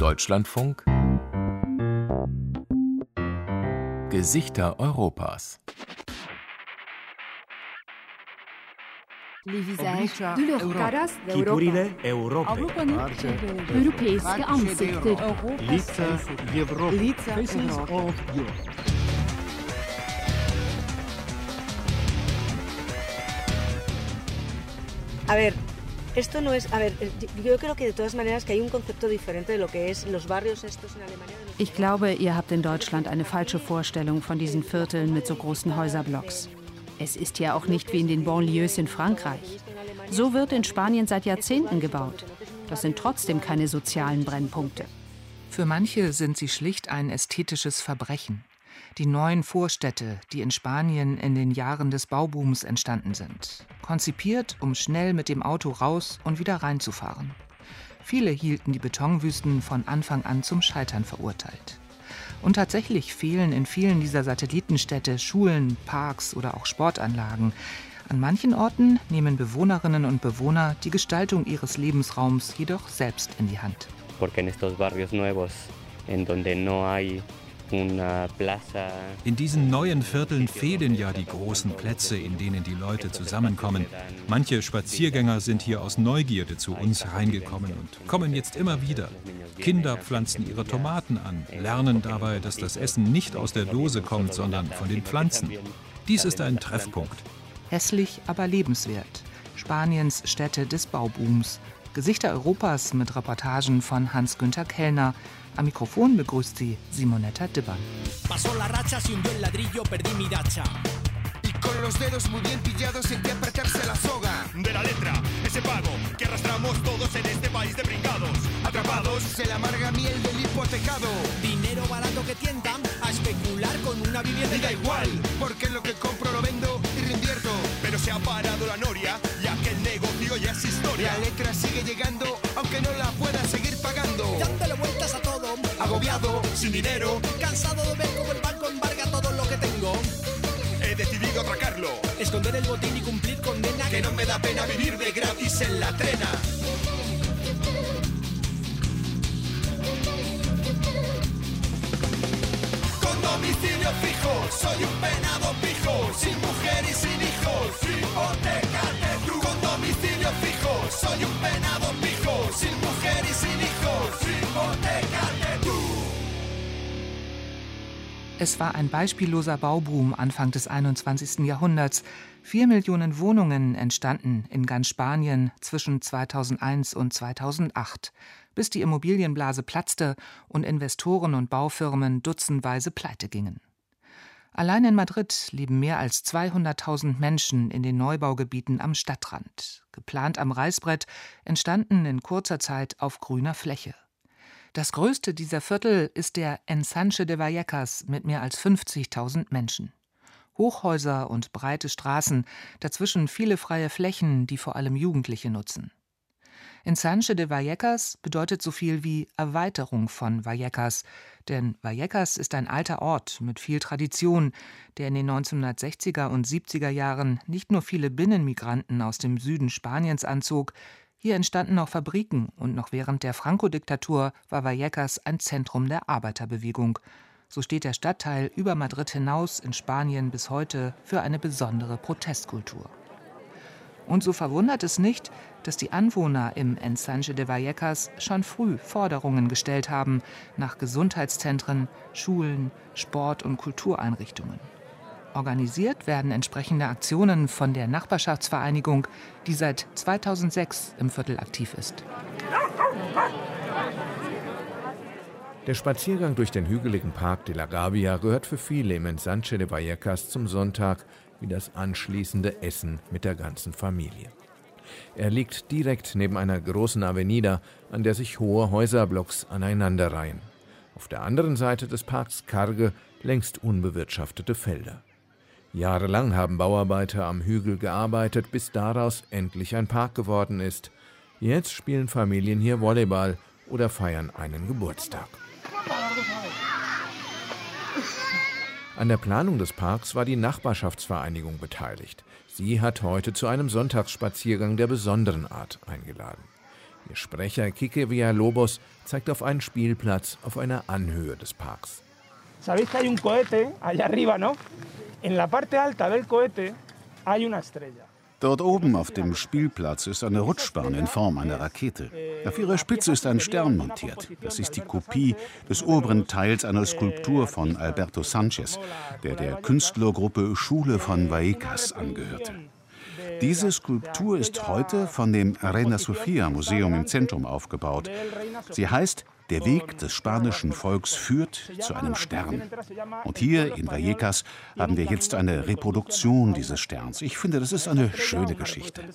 Deutschlandfunk Gesichter Europas Les visages de l'Europe. Kikurile Europa. Europeiske ansikter. Лица Европы. Лица Европы. A ver, esto no es. A ver, yo creo que de todas maneras que hay un concepto diferente de lo que es los barrios estos en Alemania. Ich glaube, ihr habt in Deutschland eine falsche Vorstellung von diesen Vierteln mit so großen Häuserblocks. Es ist ja auch nicht wie in den Banlieues in Frankreich. So wird in Spanien seit Jahrzehnten gebaut. Das sind trotzdem keine sozialen Brennpunkte. Für manche sind sie schlicht ein ästhetisches Verbrechen. Die neuen Vorstädte, die in Spanien in den Jahren des Baubooms entstanden sind. Konzipiert, um schnell mit dem Auto raus und wieder reinzufahren. Viele hielten die Betonwüsten von Anfang an zum Scheitern verurteilt. Und tatsächlich fehlen in vielen dieser Satellitenstädte Schulen, Parks oder auch Sportanlagen. An manchen Orten nehmen Bewohnerinnen und Bewohner die Gestaltung ihres Lebensraums jedoch selbst in die Hand. Porque en estos barrios nuevos, en donde no hay in diesen neuen Vierteln fehlen ja die großen Plätze, in denen die Leute zusammenkommen. Manche Spaziergänger sind hier aus Neugierde zu uns reingekommen und kommen jetzt immer wieder. Kinder pflanzen ihre Tomaten an, lernen dabei, dass das Essen nicht aus der Dose kommt, sondern von den Pflanzen. Dies ist ein Treffpunkt. Hässlich, aber lebenswert. Spaniens Städte des Baubooms. Gesichter Europas mit Reportagen von Hans-Günther Kellner. Am Mikrofon begrüßt sie Simonetta Dibban. con los dedos muy bien pillados en que apretarse la soga. De la letra, ese pago que arrastramos todos en este país de brincados. Atrapados en la amarga miel del hipotecado. Dinero barato que tientan a especular con una vivienda. Y da igual, porque lo que compro lo vendo y reinvierto. Pero se ha parado la noria, negocio ya es historia. La letra sigue llegando, aunque no la pueda seguir pagando. Dándole vueltas a todo. Agobiado, sin dinero. Cansado de ver cómo el banco embarga todo lo que tengo he decidido atracarlo. Esconder el botín y cumplir condena. Que no me da pena vivir de gratis en la trena. Con domicilio fijo, soy un penado pijo. Sin mujer y sin hijos, hipotecate soy un penado pijo. Sin mujer y sin hijos, hipotecate tú. Es war ein beispielloser Bauboom Anfang des 21. Jahrhunderts. Vier Millionen Wohnungen entstanden in ganz Spanien zwischen 2001 und 2008, bis die Immobilienblase platzte und Investoren und Baufirmen dutzendweise pleite gingen. Allein in Madrid leben mehr als 200.000 Menschen in den Neubaugebieten am Stadtrand, geplant am Reißbrett, entstanden in kurzer Zeit auf grüner Fläche. Das größte dieser Viertel ist der Ensanche de Vallecas mit mehr als 50.000 Menschen. Hochhäuser und breite Straßen, dazwischen viele freie Flächen, die vor allem Jugendliche nutzen. Ensanche de Vallecas bedeutet so viel wie Erweiterung von Vallecas, denn Vallecas ist ein alter Ort mit viel Tradition, der in den 1960er und 70er Jahren nicht nur viele Binnenmigranten aus dem Süden Spaniens anzog, hier entstanden auch Fabriken und noch während der Franco-Diktatur war Vallecas ein Zentrum der Arbeiterbewegung. So steht der Stadtteil über Madrid hinaus in Spanien bis heute für eine besondere Protestkultur. Und so verwundert es nicht, dass die Anwohner im Ensanche de Vallecas schon früh Forderungen gestellt haben nach Gesundheitszentren, Schulen, Sport- und Kultureinrichtungen. Organisiert werden entsprechende Aktionen von der Nachbarschaftsvereinigung, die seit 2006 im Viertel aktiv ist. Der Spaziergang durch den hügeligen Park de la Gavia gehört für viele im Ensanche de Vallecas zum Sonntag wie das anschließende Essen mit der ganzen Familie. Er liegt direkt neben einer großen Avenida, an der sich hohe Häuserblocks aneinanderreihen. Auf der anderen Seite des Parks karge, längst unbewirtschaftete Felder. Jahrelang haben Bauarbeiter am Hügel gearbeitet, bis daraus endlich ein Park geworden ist. Jetzt spielen Familien hier Volleyball oder feiern einen Geburtstag. An der Planung des Parks war die Nachbarschaftsvereinigung beteiligt. Sie hat heute zu einem Sonntagsspaziergang der besonderen Art eingeladen. Ihr Sprecher Kike Villalobos zeigt auf einen Spielplatz auf einer Anhöhe des Parks. Cohete arriba, ¿no? Alta cohete. Dort oben auf dem Spielplatz ist eine Rutschbahn in Form einer Rakete. Auf ihrer Spitze ist ein Stern montiert. Das ist die Kopie des oberen Teils einer Skulptur von Alberto Sanchez, der der Künstlergruppe Schule von Vallecas angehörte. Diese Skulptur ist heute von dem Reina Sofia Museum im Zentrum aufgebaut. Sie heißt der Weg des spanischen Volks führt zu einem Stern. Und hier in Vallecas haben wir jetzt eine Reproduktion dieses Sterns. Ich finde, das ist eine schöne Geschichte.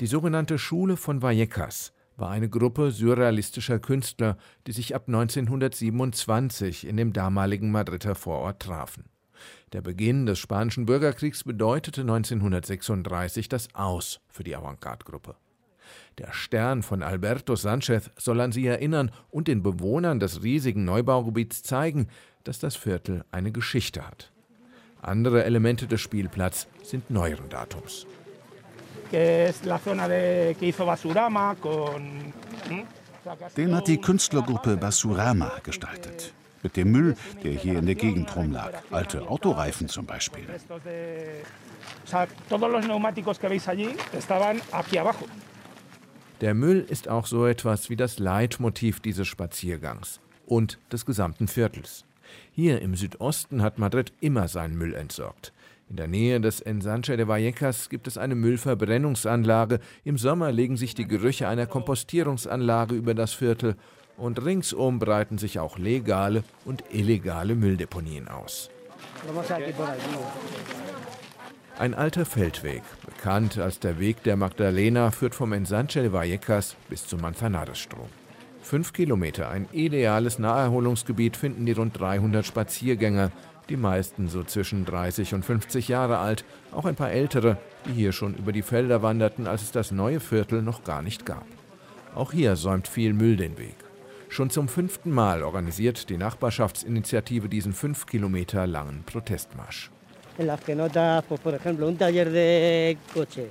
Die sogenannte Schule von Vallecas war eine Gruppe surrealistischer Künstler, die sich ab 1927 in dem damaligen Madrider Vorort trafen. Der Beginn des Spanischen Bürgerkriegs bedeutete 1936 das Aus für die Avantgarde-Gruppe. Der Stern von Alberto Sanchez soll an sie erinnern und den Bewohnern des riesigen Neubaugebiets zeigen, dass das Viertel eine Geschichte hat. Andere Elemente des Spielplatzes sind neueren Datums que es la zona de, que hizo Basurama con. Den hat die Künstlergruppe Basurama gestaltet. Mit dem Müll, der hier in der Gegend rumlag. Alte Autoreifen zum Beispiel. Der Müll ist auch so etwas wie das Leitmotiv dieses Spaziergangs und des gesamten Viertels. Hier im Südosten hat Madrid immer seinen Müll entsorgt. In der Nähe des Ensanche de Vallecas gibt es eine Müllverbrennungsanlage. Im Sommer legen sich die Gerüche einer Kompostierungsanlage über das Viertel und ringsum breiten sich auch legale und illegale Mülldeponien aus. Ein alter Feldweg, bekannt als der Weg der Magdalena, führt vom Ensanche de Vallecas bis zum Manzanares-Strom. Fünf Kilometer, ein ideales Naherholungsgebiet, finden die rund 300 Spaziergänger, die meisten so zwischen 30 und 50 Jahre alt, auch ein paar ältere, die hier schon über die Felder wanderten, als es das neue Viertel noch gar nicht gab. Auch hier säumt viel Müll den Weg. Schon zum fünften Mal organisiert die Nachbarschaftsinitiative diesen fünf Kilometer langen Protestmarsch. En las que pues, por ejemplo, taller de coches.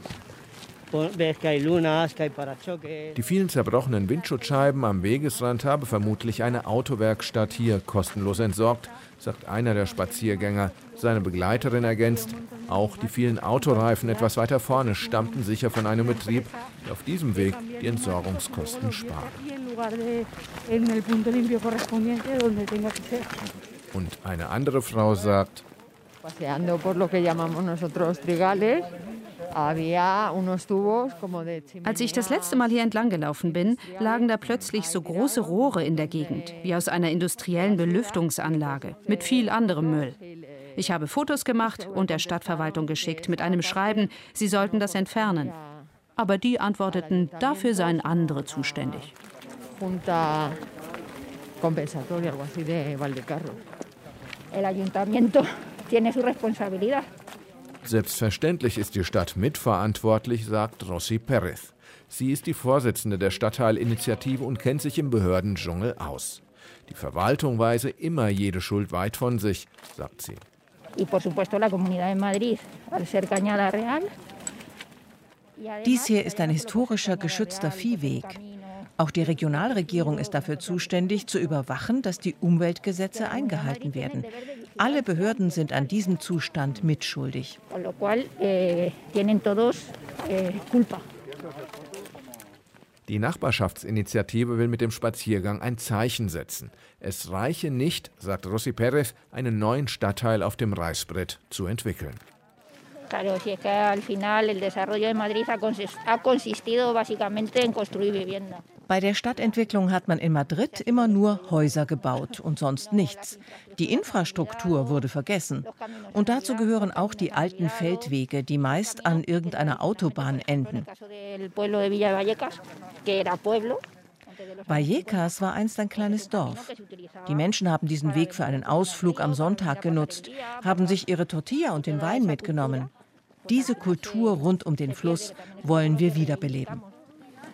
Die vielen zerbrochenen Windschutzscheiben am Wegesrand habe vermutlich eine Autowerkstatt hier kostenlos entsorgt, sagt einer der Spaziergänger. Seine Begleiterin ergänzt, auch die vielen Autoreifen etwas weiter vorne stammten sicher von einem Betrieb, der auf diesem Weg die Entsorgungskosten spart. Und eine andere Frau sagt, als ich das letzte Mal hier entlang gelaufen bin, lagen da plötzlich so große Rohre in der Gegend, wie aus einer industriellen Belüftungsanlage, mit viel anderem Müll. Ich habe Fotos gemacht und der Stadtverwaltung geschickt mit einem Schreiben, sie sollten das entfernen. Aber die antworteten, dafür seien andere zuständig. El ayuntamiento tiene su responsabilidad. Selbstverständlich ist die Stadt mitverantwortlich, sagt Rossi Perez. Sie ist die Vorsitzende der Stadtteilinitiative und kennt sich im Behördendschungel aus. Die Verwaltung weise immer jede Schuld weit von sich, sagt sie. Dies hier ist ein historischer geschützter Viehweg. Auch die Regionalregierung ist dafür zuständig, zu überwachen, dass die Umweltgesetze eingehalten werden. Alle Behörden sind an diesem Zustand mitschuldig. Eh, eh, die Nachbarschaftsinitiative will mit dem Spaziergang ein Zeichen setzen. Es reiche nicht, sagt Rossi Perez, einen neuen Stadtteil auf dem Reißbrett zu entwickeln. Bei der Stadtentwicklung hat man in Madrid immer nur Häuser gebaut und sonst nichts. Die Infrastruktur wurde vergessen. Und dazu gehören auch die alten Feldwege, die meist an irgendeiner Autobahn enden. Vallecas war einst ein kleines Dorf. Die Menschen haben diesen Weg für einen Ausflug am Sonntag genutzt, haben sich ihre Tortilla und den Wein mitgenommen. Diese Kultur rund um den Fluss wollen wir wiederbeleben.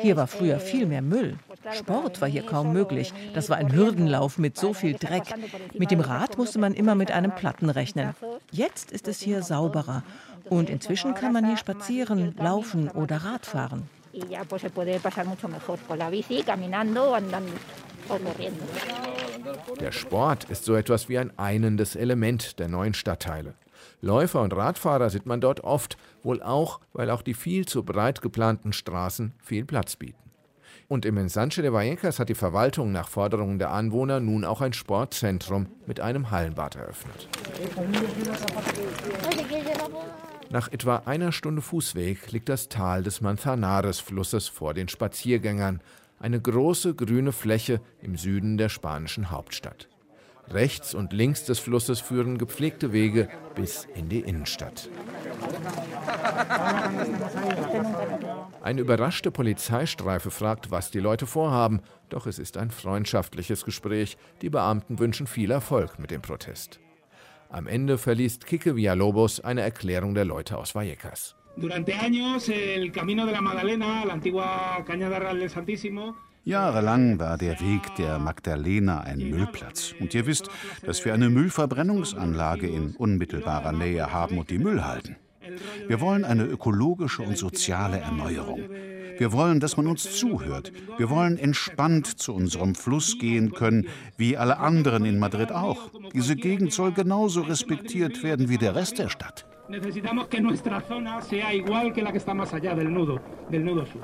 Hier war früher viel mehr Müll. Sport war hier kaum möglich. Das war ein Hürdenlauf mit so viel Dreck. Mit dem Rad musste man immer mit einem Platten rechnen. Jetzt ist es hier sauberer. Und inzwischen kann man hier spazieren, laufen oder Rad fahren. Der Sport ist so etwas wie ein einendes Element der neuen Stadtteile. Läufer und Radfahrer sieht man dort oft, wohl auch, weil auch die viel zu breit geplanten Straßen viel Platz bieten. Und im Ensanche de Vallecas hat die Verwaltung nach Forderungen der Anwohner nun auch ein Sportzentrum mit einem Hallenbad eröffnet. Nach etwa einer Stunde Fußweg liegt das Tal des Manzanares-Flusses vor den Spaziergängern, eine große grüne Fläche im Süden der spanischen Hauptstadt. Rechts und links des Flusses führen gepflegte Wege bis in die Innenstadt. Eine überraschte Polizeistreife fragt, was die Leute vorhaben, doch es ist ein freundschaftliches Gespräch. Die Beamten wünschen viel Erfolg mit dem Protest. Am Ende verliest Kike Villalobos eine Erklärung der Leute aus Vallecas. Jahrelang war der Weg der Magdalena ein Müllplatz. Und ihr wisst, dass wir eine Müllverbrennungsanlage in unmittelbarer Nähe haben und die Müll halten. Wir wollen eine ökologische und soziale Erneuerung. Wir wollen, dass man uns zuhört. Wir wollen entspannt zu unserem Fluss gehen können, wie alle anderen in Madrid auch. Diese Gegend soll genauso respektiert werden wie der Rest der Stadt. Necesitamos que nuestra zona sea igual que la que está más allá del nudo, del nudo sur.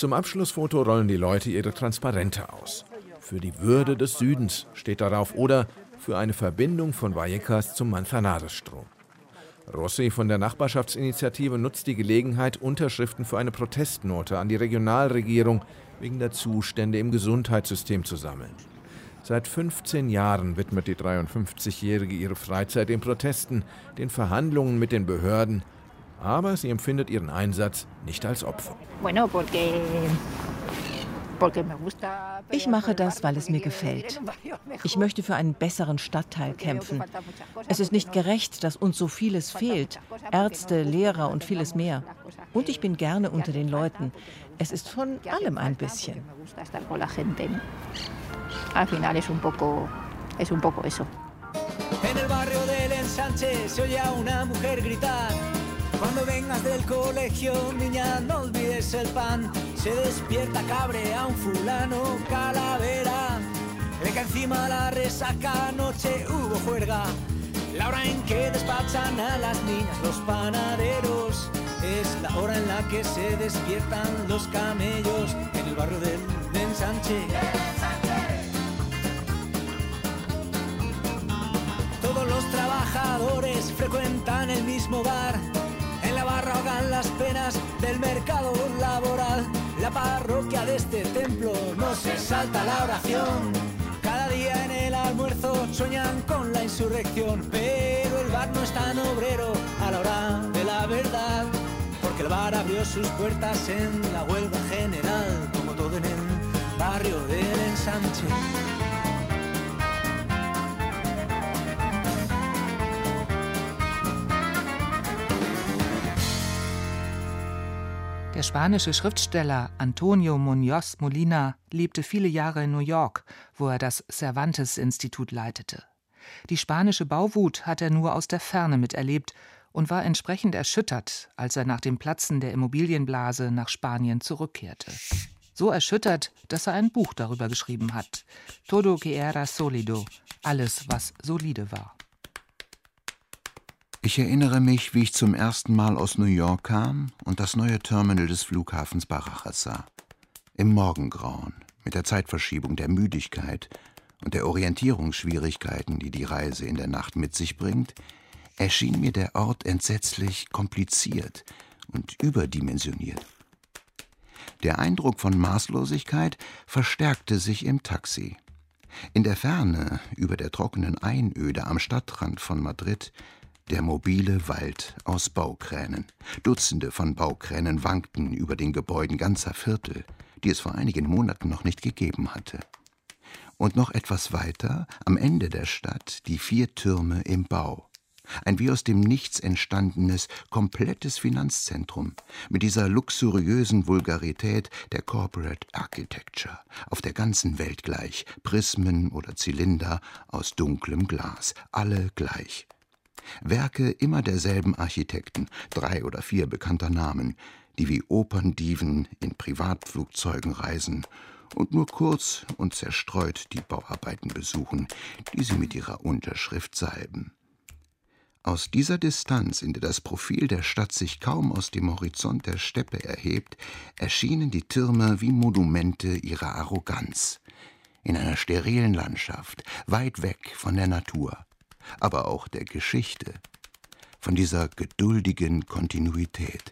Zum Abschlussfoto rollen die Leute ihre Transparente aus. Für die Würde des Südens steht darauf oder für eine Verbindung von Vallecas zum Manzanares-Strom. Rossi von der Nachbarschaftsinitiative nutzt die Gelegenheit, Unterschriften für eine Protestnote an die Regionalregierung wegen der Zustände im Gesundheitssystem zu sammeln. Seit 15 Jahren widmet die 53-Jährige ihre Freizeit den Protesten, den Verhandlungen mit den Behörden aber sie empfindet ihren Einsatz nicht als Opfer. Ich mache das, weil es mir gefällt. Ich möchte für einen besseren Stadtteil kämpfen. Es ist nicht gerecht, dass uns so vieles fehlt. Ärzte, Lehrer und vieles mehr. Und ich bin gerne unter den Leuten. Es ist von allem ein bisschen. Al final es un poco, es un poco eso. En el barrio del ensanche se oye a una mujer gritar. Cuando vengas del colegio, niña, no olvides el pan. Se despierta cabre a un fulano calavera. Le que encima la resaca, anoche hubo juerga. La hora en que despachan a las niñas los panaderos. Es la hora en la que se despiertan los camellos en el barrio del ensanche. Todos los trabajadores frecuentan el mismo bar ahogan las penas del mercado laboral. La parroquia de este templo no se salta la oración. Cada día en el almuerzo sueñan con la insurrección, pero el bar no es tan obrero a la hora de la verdad, porque el bar abrió sus puertas en la huelga general, como todo en el barrio del ensanche. Der spanische Schriftsteller Antonio Muñoz Molina lebte viele Jahre in New York, wo er das Cervantes-Institut leitete. Die spanische Bauwut hat er nur aus der Ferne miterlebt und war entsprechend erschüttert, als er nach dem Platzen der Immobilienblase nach Spanien zurückkehrte. So erschüttert, dass er ein Buch darüber geschrieben hat. Todo que era sólido, alles, was solide war. Ich erinnere mich, wie ich zum ersten Mal aus New York kam und das neue Terminal des Flughafens Barajas sah. Im Morgengrauen, mit der Zeitverschiebung der Müdigkeit und der Orientierungsschwierigkeiten, die die Reise in der Nacht mit sich bringt, erschien mir der Ort entsetzlich kompliziert und überdimensioniert. Der Eindruck von Maßlosigkeit verstärkte sich im Taxi. In der Ferne, über der trockenen Einöde am Stadtrand von Madrid, der mobile Wald aus Baukränen. Dutzende von Baukränen wankten über den Gebäuden ganzer Viertel. die es vor einigen Monaten noch nicht gegeben hatte. Und noch etwas weiter, am Ende der Stadt, die vier Türme im Bau. Ein wie aus dem Nichts entstandenes, komplettes Finanzzentrum mit dieser luxuriösen Vulgarität der Corporate Architecture, auf der ganzen Welt gleich, Prismen oder Zylinder aus dunklem Glas, alle gleich. Werke immer derselben Architekten, drei oder vier bekannter Namen, die wie Operndiven in Privatflugzeugen reisen und nur kurz und zerstreut die Bauarbeiten besuchen, die sie mit ihrer Unterschrift salben. Aus dieser Distanz, in der das Profil der Stadt sich kaum aus dem Horizont der Steppe erhebt, erschienen die Türme wie Monumente ihrer Arroganz. In einer sterilen Landschaft, weit weg von der Natur, aber auch der Geschichte, von dieser geduldigen Kontinuität,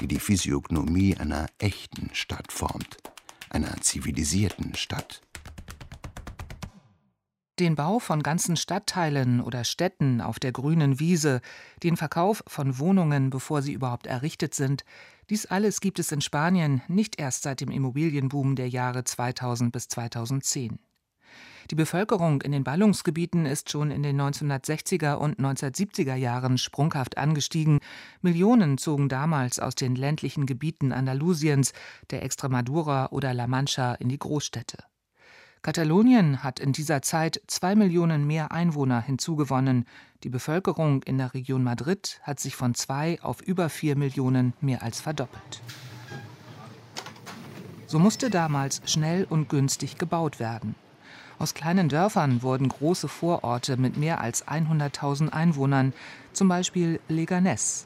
die die Physiognomie einer echten Stadt formt, einer zivilisierten Stadt. Den Bau von ganzen Stadtteilen oder Städten auf der grünen Wiese, den Verkauf von Wohnungen, bevor sie überhaupt errichtet sind, dies alles gibt es in Spanien nicht erst seit dem Immobilienboom der Jahre 2000 bis 2010. Die Bevölkerung in den Ballungsgebieten ist schon in den 1960er und 1970er Jahren sprunghaft angestiegen. Millionen zogen damals aus den ländlichen Gebieten Andalusiens, der Extremadura oder La Mancha in die Großstädte. Katalonien hat in dieser Zeit zwei Millionen mehr Einwohner hinzugewonnen. Die Bevölkerung in der Region Madrid hat sich von zwei auf über vier Millionen mehr als verdoppelt. So musste damals schnell und günstig gebaut werden. Aus kleinen Dörfern wurden große Vororte mit mehr als 100.000 Einwohnern, zum Beispiel Leganés.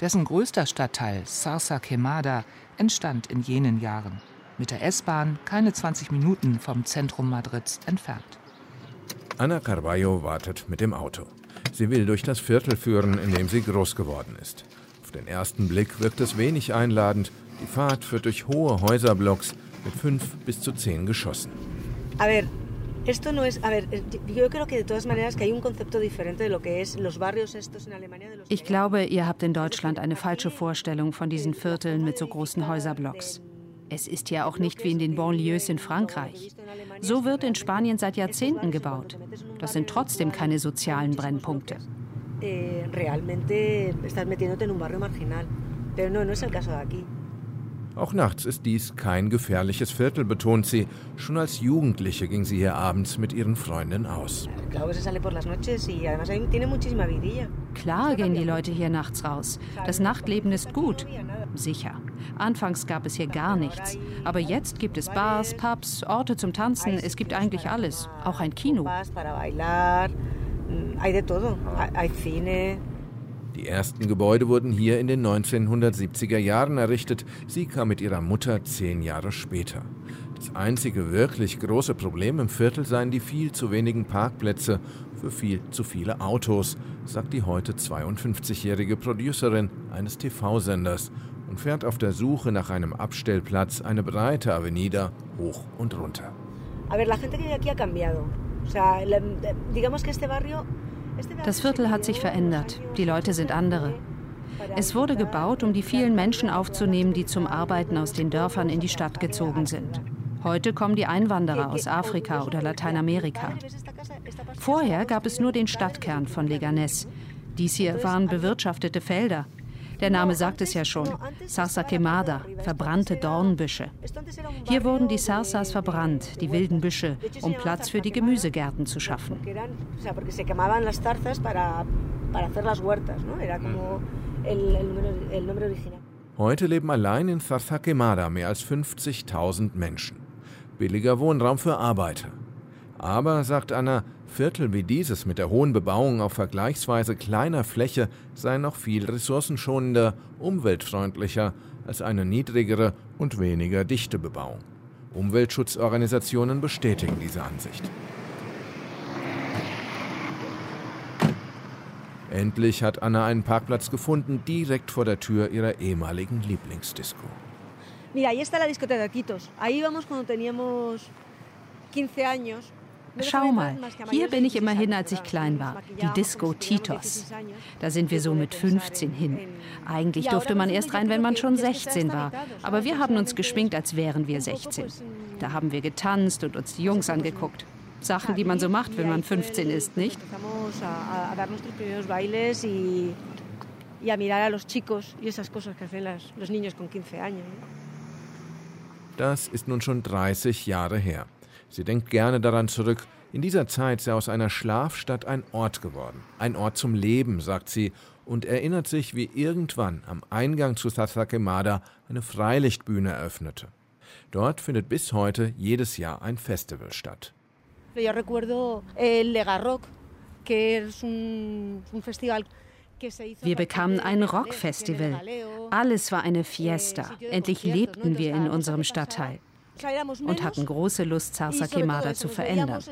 Dessen größter Stadtteil, Sarsa Quemada, entstand in jenen Jahren. Mit der S-Bahn keine 20 Minuten vom Zentrum Madrids entfernt. Anna Carballo wartet mit dem Auto. Sie will durch das Viertel führen, in dem sie groß geworden ist. Auf den ersten Blick wirkt es wenig einladend. Die Fahrt führt durch hohe Häuserblocks mit fünf bis zu zehn Geschossen. A ver, Esto no es, a ver, yo creo que de todas maneras que hay un concepto diferente de lo que es los barrios estos en Alemania. Ich glaube, ihr habt in Deutschland eine falsche Vorstellung von diesen Vierteln mit so großen Häuserblocks. Es ist ja auch nicht wie in den Banlieues in Frankreich. So wird in Spanien seit Jahrzehnten gebaut. Das sind trotzdem keine sozialen Brennpunkte. Eh, realmente estás metiéndote en un barrio marginal. Pero no, no es el caso de aquí. Auch nachts ist dies kein gefährliches Viertel, betont sie. Schon als Jugendliche ging sie hier abends mit ihren Freundinnen aus. Klar gehen die Leute hier nachts raus. Das Nachtleben ist gut. Sicher. Anfangs gab es hier gar nichts. Aber jetzt gibt es Bars, Pubs, Orte zum Tanzen. Es gibt eigentlich alles. Auch ein Kino. Hay de todo. Hay cine. Die ersten Gebäude wurden hier in den 1970er Jahren errichtet. Sie kam mit ihrer Mutter zehn Jahre später. Das einzige wirklich große Problem im Viertel seien die viel zu wenigen Parkplätze für viel zu viele Autos, sagt die heute 52-jährige Producerin eines TV-Senders und fährt auf der Suche nach einem Abstellplatz eine breite Avenida hoch und runter. A ver, la gente que vive aquí ha cambiado. O sea, digamos que este barrio das Viertel hat sich verändert. Die Leute sind andere. Es wurde gebaut, um die vielen Menschen aufzunehmen, die zum Arbeiten aus den Dörfern in die Stadt gezogen sind. Heute kommen die Einwanderer aus Afrika oder Lateinamerika. Vorher gab es nur den Stadtkern von Leganés. Dies hier waren bewirtschaftete Felder. Der Name sagt es ja schon. Sarsa quemada, verbrannte Dornbüsche. Hier wurden die Sarsas verbrannt, die wilden Büsche, um Platz für die Gemüsegärten zu schaffen. Heute leben allein in Sarsa Quemada mehr als 50.000 Menschen. Billiger Wohnraum für Arbeiter. Aber, sagt Anna, Viertel wie dieses mit der hohen Bebauung auf vergleichsweise kleiner Fläche sei noch viel ressourcenschonender, umweltfreundlicher als eine niedrigere und weniger dichte Bebauung. Umweltschutzorganisationen bestätigen diese Ansicht. Endlich hat Anna einen Parkplatz gefunden, direkt vor der Tür ihrer ehemaligen Lieblingsdisco. Mira, ahí está la discoteca Quitos. Ahí íbamos cuando teníamos 15 años Schau mal, hier bin ich immerhin, als ich klein war. Die Disco Titos. Da sind wir so mit 15 hin. Eigentlich durfte man erst rein, wenn man schon 16 war. Aber wir haben uns geschminkt, als wären wir 16. Da haben wir getanzt und uns die Jungs angeguckt. Sachen, die man so macht, wenn man 15 ist, nicht? y a mirar a los chicos y esas cosas que hacen los niños con 15 años. Das ist nun schon 30 Jahre her. Sie denkt gerne daran zurück. In dieser Zeit sei aus einer Schlafstadt ein Ort geworden. Ein Ort zum Leben, sagt sie, und erinnert sich, wie irgendwann am Eingang zu Sasakemada eine Freilichtbühne eröffnete. Dort findet bis heute jedes Jahr ein Festival statt. Yo recuerdo el Legarrock, que es un, un festival wir bekamen ein Rockfestival. Alles war eine Fiesta. Endlich lebten wir in unserem Stadtteil und hatten große Lust, Zarza Quemada zu verändern.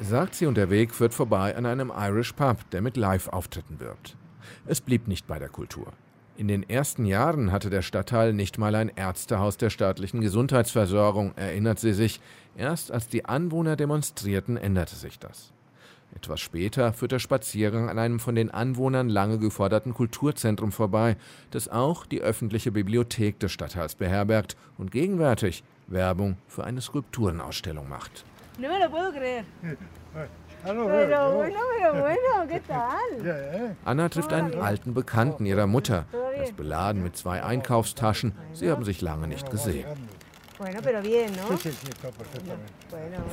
Sagt sie und der Weg führt vorbei an einem Irish Pub, der mit Live-Auftritten wirbt. Es blieb nicht bei der Kultur. In den ersten Jahren hatte der Stadtteil nicht mal ein Ärztehaus der staatlichen Gesundheitsversorgung, erinnert sie sich. Erst als die Anwohner demonstrierten, änderte sich das. Etwas später führt der Spaziergang an einem von den Anwohnern lange geforderten Kulturzentrum vorbei, das auch die öffentliche Bibliothek des Stadtteils beherbergt und gegenwärtig Werbung für eine Skulpturenausstellung macht. No me lo puedo creer. Pero bueno, pero bueno, ¿qué tal? Anna trifft einen alten Bekannten ihrer Mutter. Er ist beladen mit zwei Einkaufstaschen. Sie haben sich lange nicht gesehen.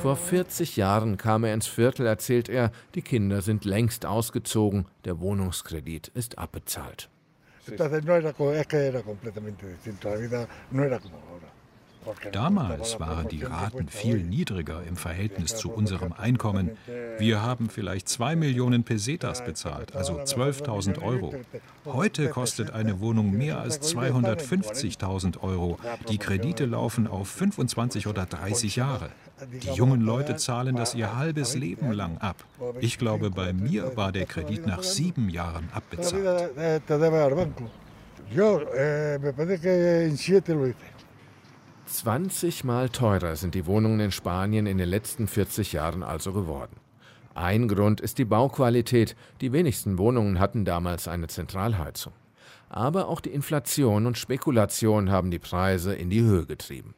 Vor 40 Jahren kam er ins Viertel, erzählt er. Die Kinder sind längst ausgezogen. Der Wohnungskredit ist abbezahlt. Entonces no era, es que era completamente distinto. La vida no era como ahora. Damals waren die Raten viel niedriger im Verhältnis zu unserem Einkommen. Wir haben vielleicht zwei Millionen Pesetas bezahlt, also 12.000 Euro. Heute kostet eine Wohnung mehr als 250.000 Euro. Die Kredite laufen auf 25 oder 30 Jahre. Die jungen Leute zahlen das ihr halbes Leben lang ab. Ich glaube, bei mir war der Kredit nach sieben Jahren abbezahlt. Yo, eh, me parece que en siete lo hice. 20 Mal teurer sind die Wohnungen in Spanien in den letzten 40 Jahren also geworden. Ein Grund ist die Bauqualität. Die wenigsten Wohnungen hatten damals eine Zentralheizung. Aber auch die Inflation und Spekulation haben die Preise in die Höhe getrieben.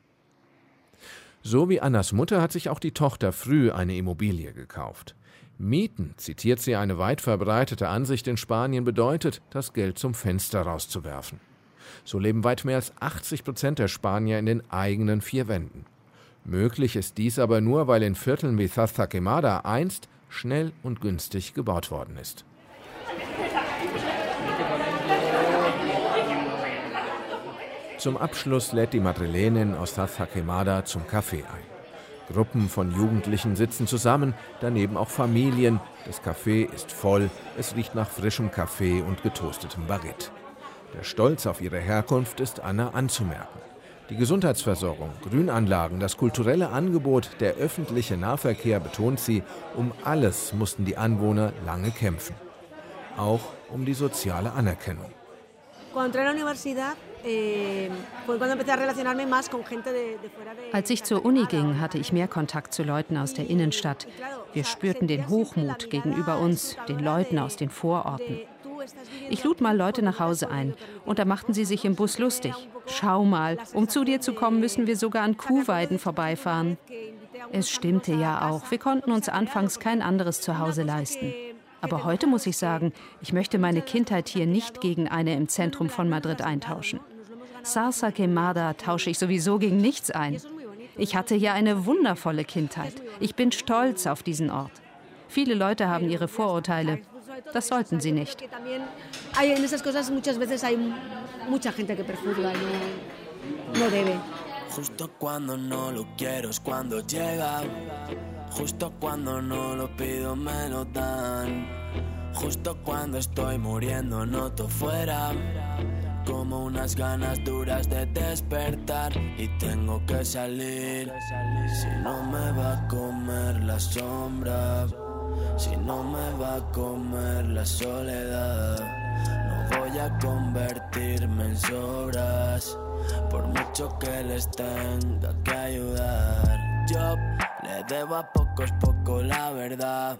So wie Annas Mutter hat sich auch die Tochter früh eine Immobilie gekauft. Mieten, zitiert sie eine weit verbreitete Ansicht in Spanien, bedeutet, das Geld zum Fenster rauszuwerfen. So leben weit mehr als 80 Prozent der Spanier in den eigenen vier Wänden. Möglich ist dies aber nur, weil in Vierteln wie Quemada einst schnell und günstig gebaut worden ist. Zum Abschluss lädt die Madrilenin aus Quemada zum Kaffee ein. Gruppen von Jugendlichen sitzen zusammen, daneben auch Familien. Das Café ist voll, es riecht nach frischem Kaffee und getoastetem Baguette. Der Stolz auf ihre Herkunft ist Anna anzumerken. Die Gesundheitsversorgung, Grünanlagen, das kulturelle Angebot, der öffentliche Nahverkehr, betont sie, um alles mussten die Anwohner lange kämpfen. Auch um die soziale Anerkennung. Eh, Als ich zur Uni ging, hatte ich mehr Kontakt zu Leuten aus der Innenstadt. Wir spürten den Hochmut gegenüber uns, den Leuten aus den Vororten. Ich lud mal Leute nach Hause ein und da machten sie sich im Bus lustig. Schau mal, um zu dir zu kommen, müssen wir sogar an Kuhweiden vorbeifahren. Es stimmte ja auch, wir konnten uns anfangs kein anderes Zuhause leisten. Aber heute muss ich sagen, ich möchte meine Kindheit hier nicht gegen eine im Zentrum von Madrid eintauschen. Sarsa Quemada tausche ich sowieso gegen nichts ein. Ich hatte hier eine wundervolle Kindheit. Ich bin stolz auf diesen Ort. Viele Leute haben ihre Vorurteile. Das sollten sie nicht. Justo cuando no lo quiero es cuando llega. Justo cuando no lo pido me lo dan. Justo cuando estoy muriendo noto fuera como unas ganas duras de despertar y tengo que salir. Si no me va a comer la sombra. Si no me va a comer la soledad, no voy a convertirme en sobras, por mucho que les tenga que ayudar. Yo le debo a pocos poco la verdad.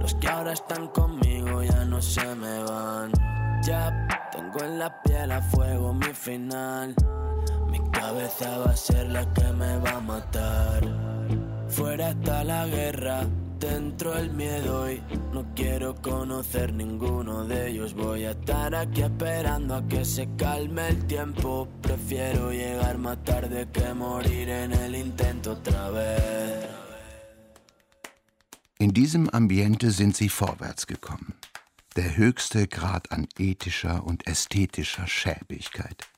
Los que ahora están conmigo ya no se me van. Ya tengo en la piel a fuego mi final. Mi cabeza va a ser la que me va a matar. Fuera está la guerra, dentro el miedo y no quiero conocer ninguno de ellos. Voy a estar aquí esperando a que se calme el tiempo. Prefiero llegar más tarde que morir en el intento otra vez. In diesem Ambiente sind sie vorwärts gekommen. Der höchste Grad an ethischer und ästhetischer Schäbigkeit.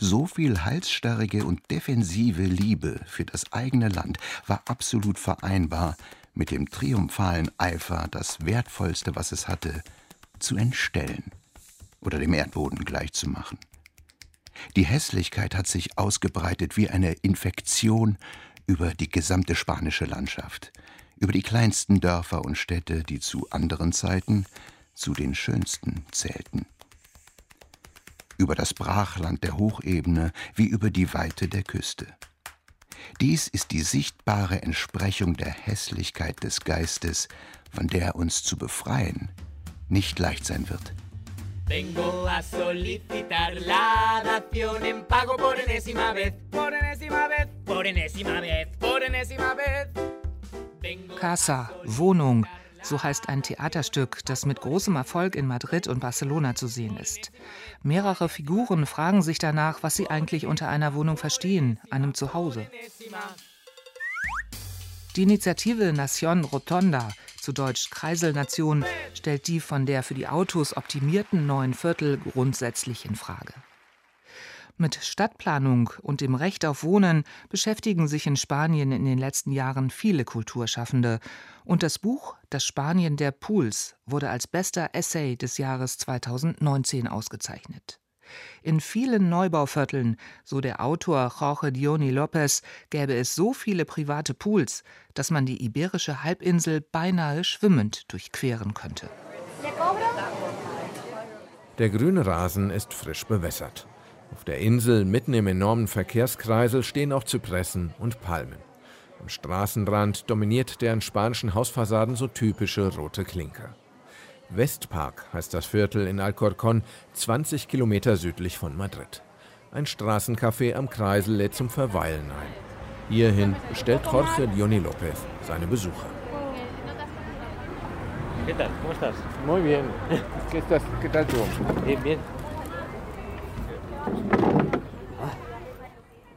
So viel halsstarrige und defensive Liebe für das eigene Land war absolut vereinbar mit dem triumphalen Eifer, das Wertvollste, was es hatte, zu entstellen oder dem Erdboden gleichzumachen. Die Hässlichkeit hat sich ausgebreitet wie eine Infektion über die gesamte spanische Landschaft, über die kleinsten Dörfer und Städte, die zu anderen Zeiten zu den schönsten zählten über das Brachland der Hochebene wie über die Weite der Küste. Dies ist die sichtbare Entsprechung der Hässlichkeit des Geistes, von der uns zu befreien nicht leicht sein wird. Vengo a solicitar la dación en pago por enésima vez, por enésima vez, por enésima vez, por enésima vez. Casa, Wohnung, so heißt ein Theaterstück, das mit großem Erfolg in Madrid und Barcelona zu sehen ist. Mehrere Figuren fragen sich danach, was sie eigentlich unter einer Wohnung verstehen, einem Zuhause. Die Initiative Nación Rotonda, zu Deutsch Kreiselnation, stellt die von der für die Autos optimierten neuen Viertel grundsätzlich in Frage. Mit Stadtplanung und dem Recht auf Wohnen beschäftigen sich in Spanien in den letzten Jahren viele Kulturschaffende. Und das Buch Das Spanien der Pools wurde als bester Essay des Jahres 2019 ausgezeichnet. In vielen Neubauvierteln, so der Autor Jorge Dioni López, gäbe es so viele private Pools, dass man die iberische Halbinsel beinahe schwimmend durchqueren könnte. Der grüne Rasen ist frisch bewässert. Auf der Insel, mitten im enormen Verkehrskreisel, stehen auch Zypressen und Palmen. Am Straßenrand dominiert der in spanischen Hausfassaden so typische rote Klinker. Westpark heißt das Viertel in Alcorcón, 20 Kilometer südlich von Madrid. Ein Straßencafé am Kreisel lädt zum Verweilen ein. Hierhin stellt Jorge Diony López seine Besucher. ¿Qué tal? ¿Cómo estás? Muy bien. ¿Qué, estás, qué tal tú? Bien, bien.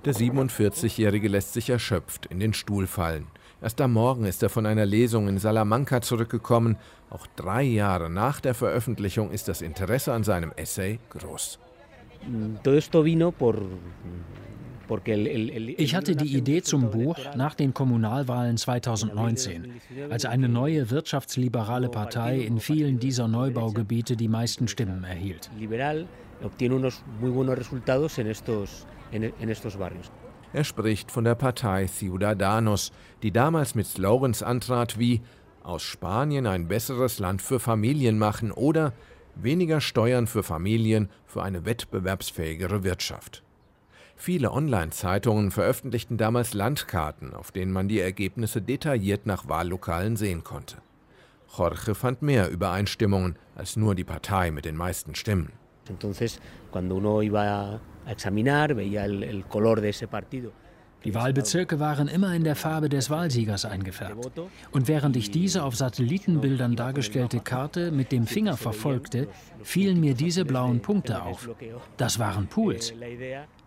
Der 47-Jährige lässt sich erschöpft in den Stuhl fallen. Erst am Morgen ist er von einer Lesung in Salamanca zurückgekommen. Auch drei Jahre nach der Veröffentlichung ist das Interesse an seinem Essay groß. Ich hatte die Idee zum Buch nach den Kommunalwahlen 2019, als eine neue wirtschaftsliberale Partei in vielen dieser Neubaugebiete die meisten Stimmen erhielt obtiene unos muy buenos resultados en estos, en, en estos barrios. Er spricht von der Partei Ciudadanos, die damals mit Slogans antrat wie aus Spanien ein besseres Land für Familien machen oder weniger Steuern für Familien für eine wettbewerbsfähigere Wirtschaft. Viele Online-Zeitungen veröffentlichten damals Landkarten, auf denen man die Ergebnisse detailliert nach Wahllokalen sehen konnte. Jorge fand mehr Übereinstimmungen als nur die Partei mit den meisten Stimmen. Entonces, cuando uno iba a examinar, veía el, el color de ese partido. Die Wahlbezirke waren immer in der Farbe des Wahlsiegers eingefärbt. Und während ich diese auf Satellitenbildern dargestellte Karte mit dem Finger verfolgte, fielen mir diese blauen Punkte auf. Das waren Pools.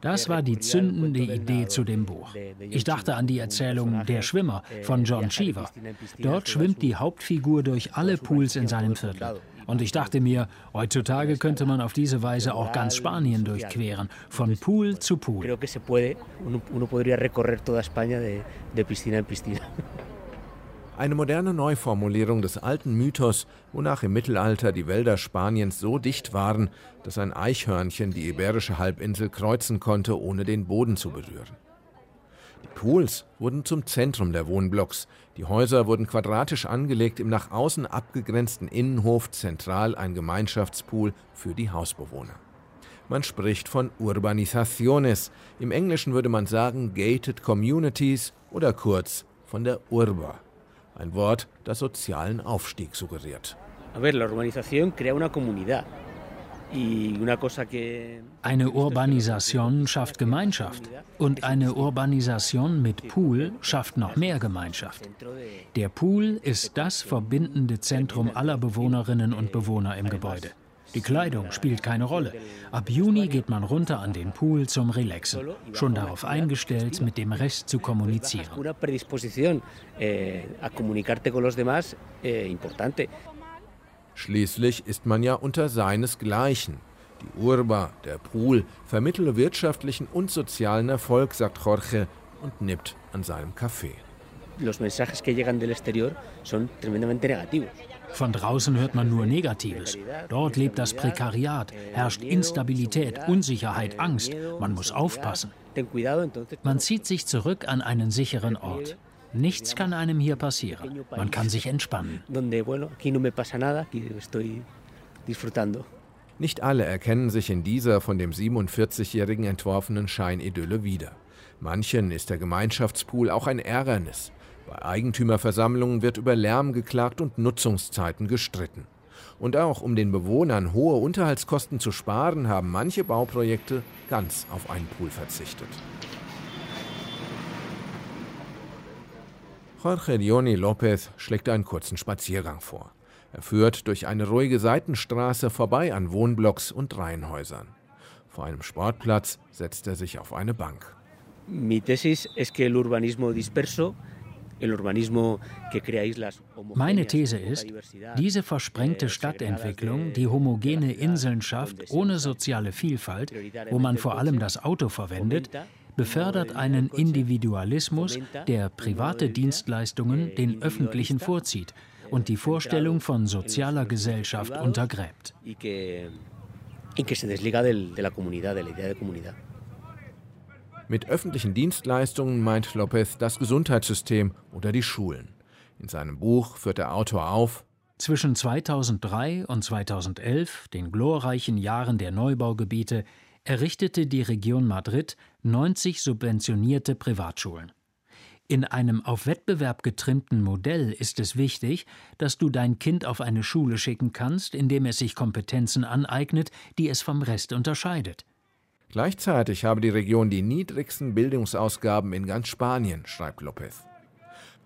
Das war die zündende Idee zu dem Buch. Ich dachte an die Erzählung Der Schwimmer von John Cheever. Dort schwimmt die Hauptfigur durch alle Pools in seinem Viertel. Und ich dachte mir, heutzutage könnte man auf diese Weise auch ganz Spanien durchqueren, von Pool zu Pool. Eine moderne Neuformulierung des alten Mythos, wonach im Mittelalter die Wälder Spaniens so dicht waren, dass ein Eichhörnchen die iberische Halbinsel kreuzen konnte, ohne den Boden zu berühren. Die Pools wurden zum Zentrum der Wohnblocks. Die Häuser wurden quadratisch angelegt, im nach außen abgegrenzten Innenhof zentral ein Gemeinschaftspool für die Hausbewohner. Man spricht von Urbanizaciones. Im Englischen würde man sagen Gated Communities oder kurz von der Urba. Ein Wort, das sozialen Aufstieg suggeriert. A ver, la urbanización crea una comunidad. Eine Urbanisation schafft Gemeinschaft und eine Urbanisation mit Pool schafft noch mehr Gemeinschaft. Der Pool ist das verbindende Zentrum aller Bewohnerinnen und Bewohner im Gebäude. Die Kleidung spielt keine Rolle. Ab Juni geht man runter an den Pool zum Relaxen, schon darauf eingestellt, mit dem Rest zu kommunizieren. Schließlich ist man ja unter seinesgleichen. Die Urba, der Pool, vermittle wirtschaftlichen und sozialen Erfolg, sagt Jorge und nippt an seinem Kaffee. Von draußen hört man nur Negatives. Dort lebt das Prekariat, herrscht Instabilität, Unsicherheit, Angst. Man muss aufpassen. Man zieht sich zurück an einen sicheren Ort. Nichts kann einem hier passieren. Man kann sich entspannen. Nicht alle erkennen sich in dieser von dem 47-Jährigen entworfenen Scheinidylle wieder. Manchen ist der Gemeinschaftspool auch ein Ärgernis. Bei Eigentümerversammlungen wird über Lärm geklagt und Nutzungszeiten gestritten. Und auch um den Bewohnern hohe Unterhaltskosten zu sparen, haben manche Bauprojekte ganz auf einen Pool verzichtet. Jorge Dioni López schlägt einen kurzen Spaziergang vor. Er führt durch eine ruhige Seitenstraße vorbei an Wohnblocks und Reihenhäusern. Vor einem Sportplatz setzt er sich auf eine Bank. Meine These ist, diese versprengte Stadtentwicklung, die homogene Inseln schafft, ohne soziale Vielfalt, wo man vor allem das Auto verwendet, befördert einen Individualismus, der private Dienstleistungen den öffentlichen vorzieht und die Vorstellung von sozialer Gesellschaft untergräbt. Mit öffentlichen Dienstleistungen meint Lopez das Gesundheitssystem oder die Schulen. In seinem Buch führt der Autor auf, zwischen 2003 und 2011, den glorreichen Jahren der Neubaugebiete, errichtete die Region Madrid 90 subventionierte Privatschulen. In einem auf Wettbewerb getrimmten Modell ist es wichtig, dass du dein Kind auf eine Schule schicken kannst, indem es sich Kompetenzen aneignet, die es vom Rest unterscheidet. Gleichzeitig habe die Region die niedrigsten Bildungsausgaben in ganz Spanien, schreibt López.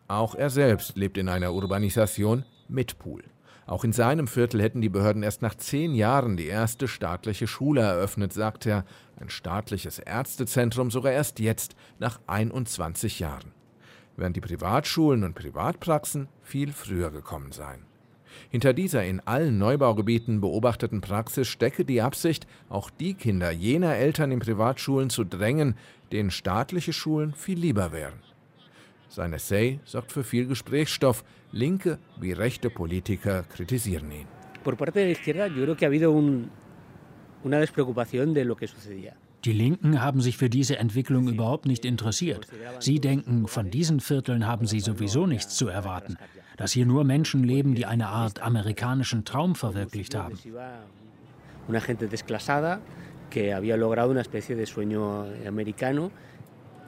Auch er selbst lebt in einer Urbanisation mit Pool. Auch in seinem Viertel hätten die Behörden erst nach zehn Jahren die erste staatliche Schule eröffnet, sagt er. Ein staatliches Ärztezentrum sogar erst jetzt, nach 21 Jahren. Während die Privatschulen und Privatpraxen viel früher gekommen seien. Hinter dieser in allen Neubaugebieten beobachteten Praxis stecke die Absicht, auch die Kinder jener Eltern in Privatschulen zu drängen, denen staatliche Schulen viel lieber wären. Sein Essay sorgt für viel Gesprächsstoff. Linke wie rechte Politiker kritisieren ihn. Por parte de la izquierda, yo creo que ha habido un, una despreocupación de lo que sucedía. Die Linken haben sich für diese Entwicklung überhaupt nicht interessiert. Sie denken, von diesen Vierteln haben sie sowieso nichts zu erwarten, dass hier nur Menschen leben, die eine Art amerikanischen Traum verwirklicht haben. De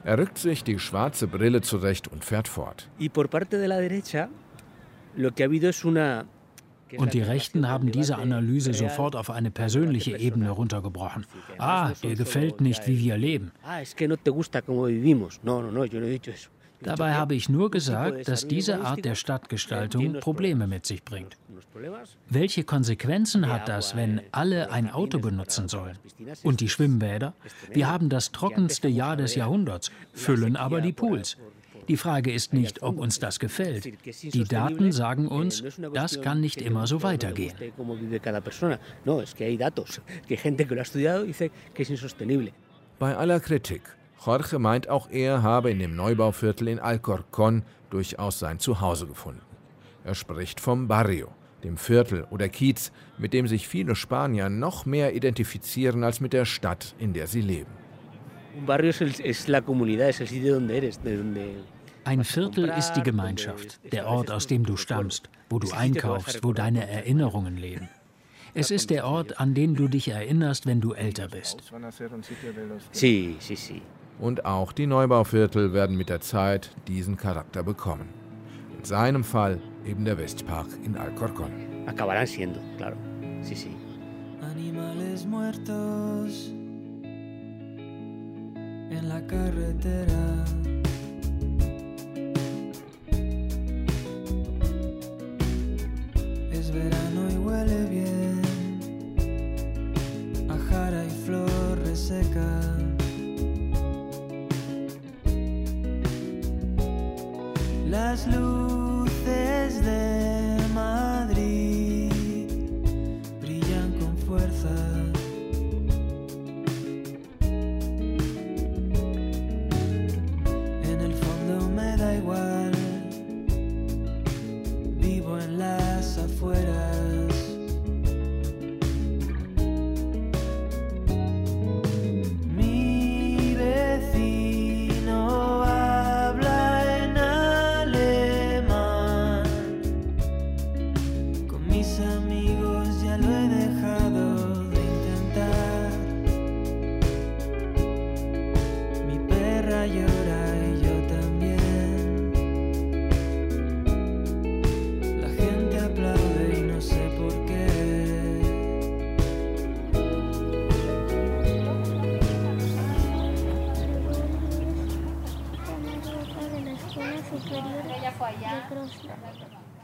er rückt sich die schwarze Brille zurecht und fährt fort. Und die Rechten haben diese Analyse sofort auf eine persönliche Ebene runtergebrochen. Ah, dir gefällt nicht, wie wir leben. Ah, Dabei habe ich nur gesagt, dass diese Art der Stadtgestaltung Probleme mit sich bringt. Welche Konsequenzen hat das, wenn alle ein Auto benutzen sollen? Und die Schwimmbäder? Wir haben das trockenste Jahr des Jahrhunderts, füllen aber die Pools. Die Frage ist nicht, ob uns das gefällt. Die Daten sagen uns, das kann nicht immer so weitergehen. Bei aller Kritik Jorge meint, auch er habe in dem Neubauviertel in Alcorcón durchaus sein Zuhause gefunden. Er spricht vom Barrio, dem Viertel oder Kiez, mit dem sich viele Spanier noch mehr identifizieren als mit der Stadt, in der sie leben. Ein Viertel ist die Gemeinschaft, der Ort, aus dem du stammst, wo du einkaufst, wo deine Erinnerungen leben. Es ist der Ort, an den du dich erinnerst, wenn du älter bist. Und auch die Neubauviertel werden mit der Zeit diesen Charakter bekommen. In seinem Fall eben der Westpark in Alcorcón. Acabarán siendo, claro. Sí, sí. Animales muertos en la carretera. Huele bien a jara y flor reseca. Las luces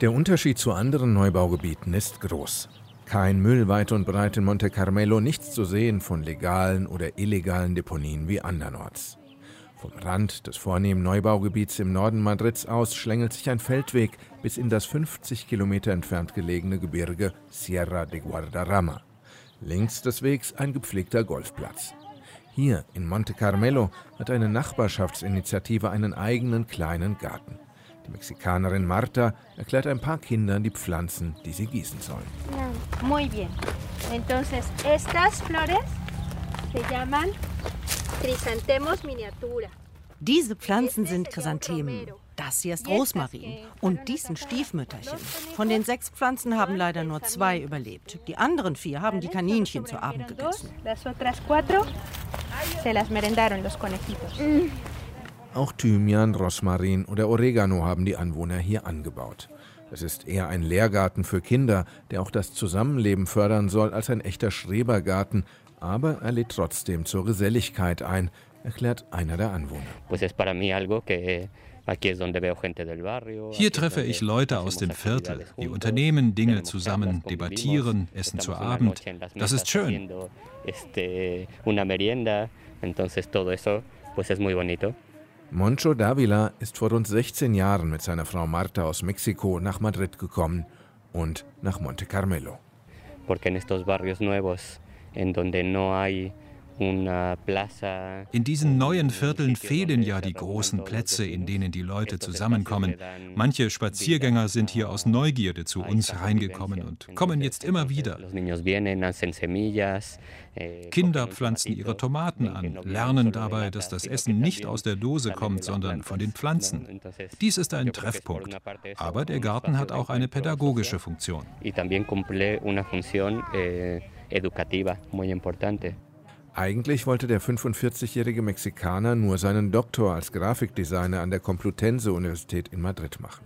Der Unterschied zu anderen Neubaugebieten ist groß. Kein Müll weit und breit in Monte Carmelo, nichts zu sehen von legalen oder illegalen Deponien wie andernorts. Vom Rand des vornehmen Neubaugebiets im Norden Madrids aus schlängelt sich ein Feldweg bis in das 50 Kilometer entfernt gelegene Gebirge Sierra de Guadarrama. Links des Wegs ein gepflegter Golfplatz. Hier in Monte Carmelo hat eine Nachbarschaftsinitiative einen eigenen kleinen Garten. Die Mexikanerin Marta erklärt ein paar Kindern die Pflanzen, die sie gießen sollen. Muy bien. Entonces, estas flores se llaman Chrysanthemos miniatura. Diese Pflanzen sind Chrysanthemen. Das hier ist Rosmarin und dies sind Stiefmütterchen. Von den sechs Pflanzen haben leider nur zwei überlebt. Die anderen vier haben die Kaninchen zu Abend gegessen. Auch Thymian, Rosmarin oder Oregano haben die Anwohner hier angebaut. Es ist eher ein Lehrgarten für Kinder, der auch das Zusammenleben fördern soll, als ein echter Schrebergarten, aber er lädt trotzdem zur Geselligkeit ein, erklärt einer der Anwohner. Hier treffe ich Leute aus dem Viertel. Die unternehmen Dinge zusammen, debattieren, essen zu Abend. Das ist schön. Moncho Davila ist vor rund 16 Jahren mit seiner Frau Marta aus Mexiko nach Madrid gekommen und nach Monte Carmelo. Porque en estos barrios nuevos, en donde no hay. In diesen neuen Vierteln fehlen ja die großen Plätze, in denen die Leute zusammenkommen. Manche Spaziergänger sind hier aus Neugierde zu uns reingekommen und kommen jetzt immer wieder. Semillas. Kinder pflanzen ihre Tomaten an, lernen dabei, dass das Essen nicht aus der Dose kommt, sondern von den Pflanzen. Dies ist ein Treffpunkt. Aber der Garten hat auch eine pädagogische Funktion. Y también cumple una función eh, educativa muy importante. Eigentlich wollte der 45-jährige Mexikaner nur seinen Doktor als Grafikdesigner an der Complutense-Universität in Madrid machen.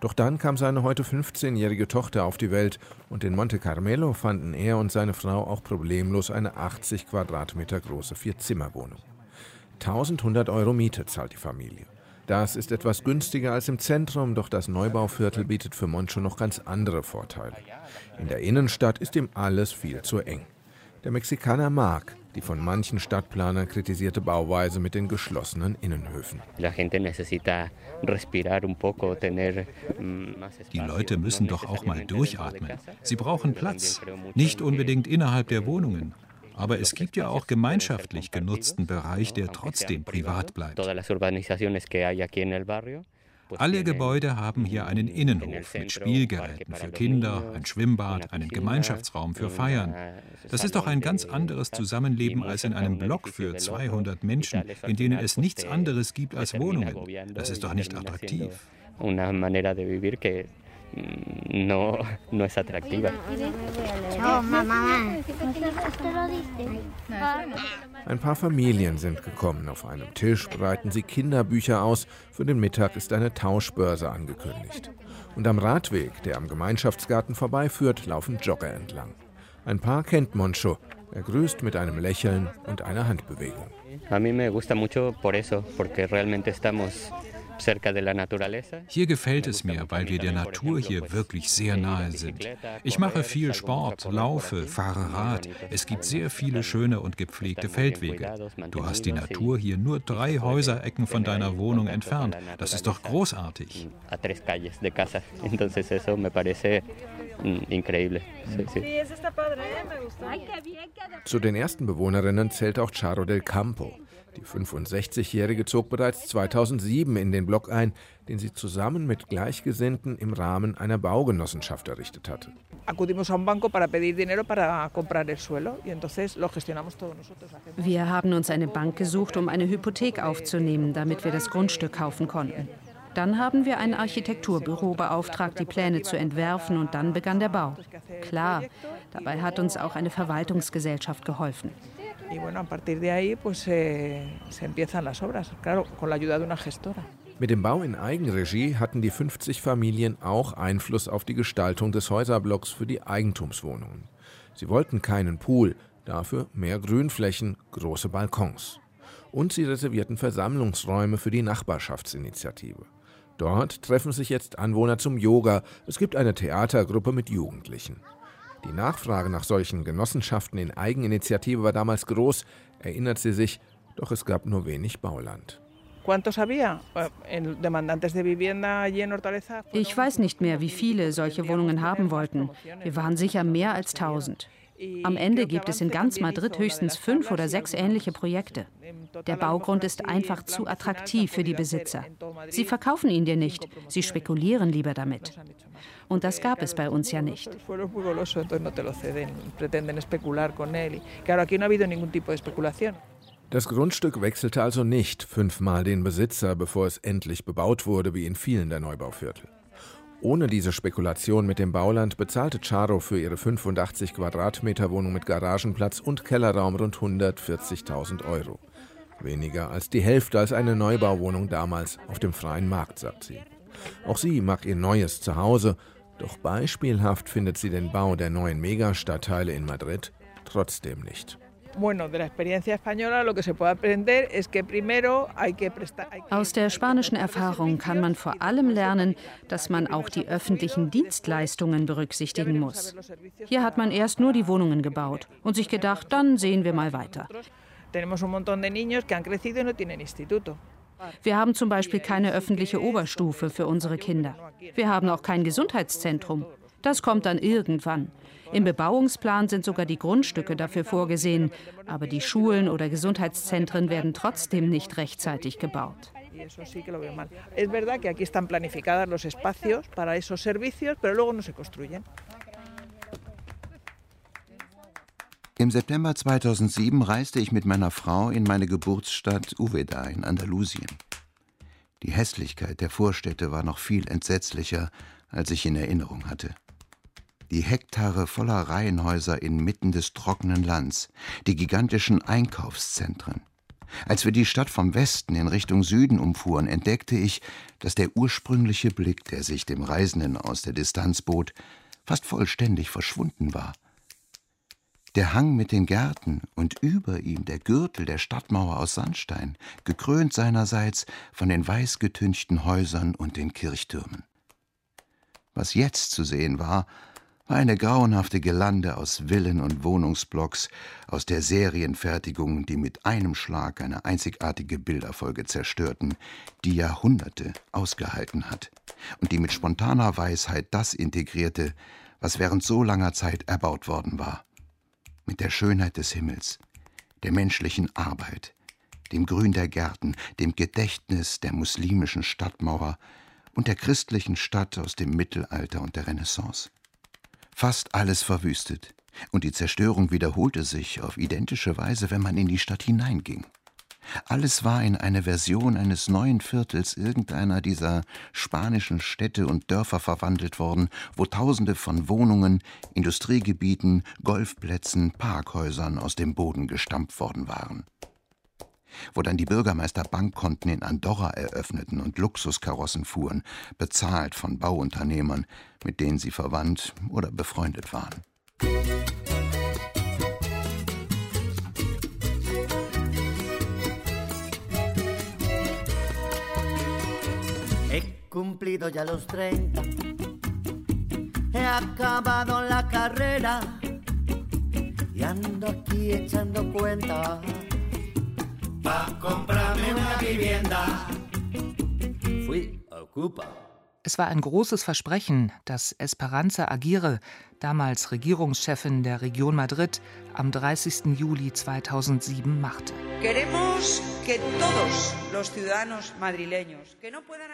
Doch dann kam seine heute 15-jährige Tochter auf die Welt und in Monte Carmelo fanden er und seine Frau auch problemlos eine 80 Quadratmeter große Vierzimmerwohnung. 1100 Euro Miete zahlt die Familie. Das ist etwas günstiger als im Zentrum, doch das Neubauviertel bietet für Moncho noch ganz andere Vorteile. In der Innenstadt ist ihm alles viel zu eng. Der Mexikaner mag die von manchen Stadtplanern kritisierte Bauweise mit den geschlossenen Innenhöfen. Die Leute müssen doch auch mal durchatmen. Sie brauchen Platz. Nicht unbedingt innerhalb der Wohnungen. Aber es gibt ja auch gemeinschaftlich genutzten Bereich, der trotzdem privat bleibt. Alle Gebäude haben hier einen Innenhof mit Spielgeräten für Kinder, ein Schwimmbad, einen Gemeinschaftsraum für Feiern. Das ist doch ein ganz anderes Zusammenleben als in einem Block für 200 Menschen, in denen es nichts anderes gibt als Wohnungen. Das ist doch nicht attraktiv. Una manera de vivir que no, no es atractiva. Ein paar Familien sind gekommen. Auf einem Tisch breiten sie Kinderbücher aus. Für den Mittag ist eine Tauschbörse angekündigt. Und am Radweg, der am Gemeinschaftsgarten vorbeiführt, laufen Jogger entlang. Ein Paar kennt Moncho. Er grüßt mit einem Lächeln und einer Handbewegung. A mí me gusta mucho por eso, porque realmente estamos hier gefällt es mir, weil wir der Natur hier wirklich sehr nahe sind. Ich mache viel Sport, laufe, fahre Rad. Es gibt sehr viele schöne und gepflegte Feldwege. Du hast die Natur hier nur drei Häuserecken von deiner Wohnung entfernt. Das ist doch großartig. Zu den ersten Bewohnerinnen zählt auch Charo del Campo. Die 65-Jährige zog bereits 2007 in den Block ein, den sie zusammen mit Gleichgesinnten im Rahmen einer Baugenossenschaft errichtet hatte. Wir haben uns eine Bank gesucht, um eine Hypothek aufzunehmen, damit wir das Grundstück kaufen konnten. Dann haben wir ein Architekturbüro beauftragt, die Pläne zu entwerfen und dann begann der Bau. Klar, dabei hat uns auch eine Verwaltungsgesellschaft geholfen. Y bueno, a partir de ahí pues se, se empiezan las obras, claro, con la ayuda de una gestora. Mit dem Bau in Eigenregie hatten die 50 Familien auch Einfluss auf die Gestaltung des Häuserblocks für die Eigentumswohnungen. Sie wollten keinen Pool, dafür mehr Grünflächen, große Balkons. Und sie reservierten Versammlungsräume für die Nachbarschaftsinitiative. Dort treffen sich jetzt Anwohner zum Yoga. Es gibt eine Theatergruppe mit Jugendlichen. Die Nachfrage nach solchen Genossenschaften in Eigeninitiative war damals groß, erinnert sie sich, doch es gab nur wenig Bauland. Ich weiß nicht mehr, wie viele solche Wohnungen haben wollten. Wir waren sicher mehr als 1000. Am Ende gibt es in ganz Madrid höchstens fünf oder sechs ähnliche Projekte. Der Baugrund ist einfach zu attraktiv für die Besitzer. Sie verkaufen ihn dir nicht, sie spekulieren lieber damit. Und das gab es bei uns ja nicht. Das Grundstück wechselte also nicht fünfmal den Besitzer, bevor es endlich bebaut wurde, wie in vielen der Neubauviertel. Ohne diese Spekulation mit dem Bauland bezahlte Charo für ihre 85 Quadratmeter Wohnung mit Garagenplatz und Kellerraum rund 140.000 Euro. Weniger als die Hälfte als eine Neubauwohnung damals auf dem freien Markt, sagt sie. Auch sie mag ihr neues Zuhause, doch beispielhaft findet sie den Bau der neuen Megastadtteile in Madrid trotzdem nicht. Aus der spanischen Erfahrung kann man vor allem lernen, dass man auch die öffentlichen Dienstleistungen berücksichtigen muss. Hier hat man erst nur die Wohnungen gebaut und sich gedacht, dann sehen wir mal weiter. Wir haben zum Beispiel keine öffentliche Oberstufe für unsere Kinder. Wir haben auch kein Gesundheitszentrum. Das kommt dann irgendwann. Im Bebauungsplan sind sogar die Grundstücke dafür vorgesehen, aber die Schulen oder Gesundheitszentren werden trotzdem nicht rechtzeitig gebaut. Im September 2007 reiste ich mit meiner Frau in meine Geburtsstadt Uveda in Andalusien. Die Hässlichkeit der Vorstädte war noch viel entsetzlicher, als ich in Erinnerung hatte die Hektare voller Reihenhäuser inmitten des trockenen Lands, die gigantischen Einkaufszentren. Als wir die Stadt vom Westen in Richtung Süden umfuhren, entdeckte ich, dass der ursprüngliche Blick, der sich dem Reisenden aus der Distanz bot, fast vollständig verschwunden war. Der Hang mit den Gärten und über ihm der Gürtel der Stadtmauer aus Sandstein, gekrönt seinerseits von den weißgetünchten Häusern und den Kirchtürmen. Was jetzt zu sehen war, war eine grauenhafte Gelande aus Villen und Wohnungsblocks, aus der Serienfertigung, die mit einem Schlag eine einzigartige Bilderfolge zerstörten, die Jahrhunderte ausgehalten hat und die mit spontaner Weisheit das integrierte, was während so langer Zeit erbaut worden war. Mit der Schönheit des Himmels, der menschlichen Arbeit, dem Grün der Gärten, dem Gedächtnis der muslimischen Stadtmauer und der christlichen Stadt aus dem Mittelalter und der Renaissance. Fast alles verwüstet, und die Zerstörung wiederholte sich auf identische Weise, wenn man in die Stadt hineinging. Alles war in eine Version eines neuen Viertels irgendeiner dieser spanischen Städte und Dörfer verwandelt worden, wo Tausende von Wohnungen, Industriegebieten, Golfplätzen, Parkhäusern aus dem Boden gestampft worden waren. Wo dann die Bürgermeister Bankkonten in Andorra eröffneten und Luxuskarossen fuhren, bezahlt von Bauunternehmern, mit denen sie verwandt oder befreundet waren. Cumplido ya los 30. He acabado la carrera y ando aquí echando cuenta. Pa' comprarme una vivienda. Fui a Ocupa. Es war ein großes Versprechen, das Esperanza Aguirre, damals Regierungschefin der Region Madrid, am 30. Juli 2007 machte.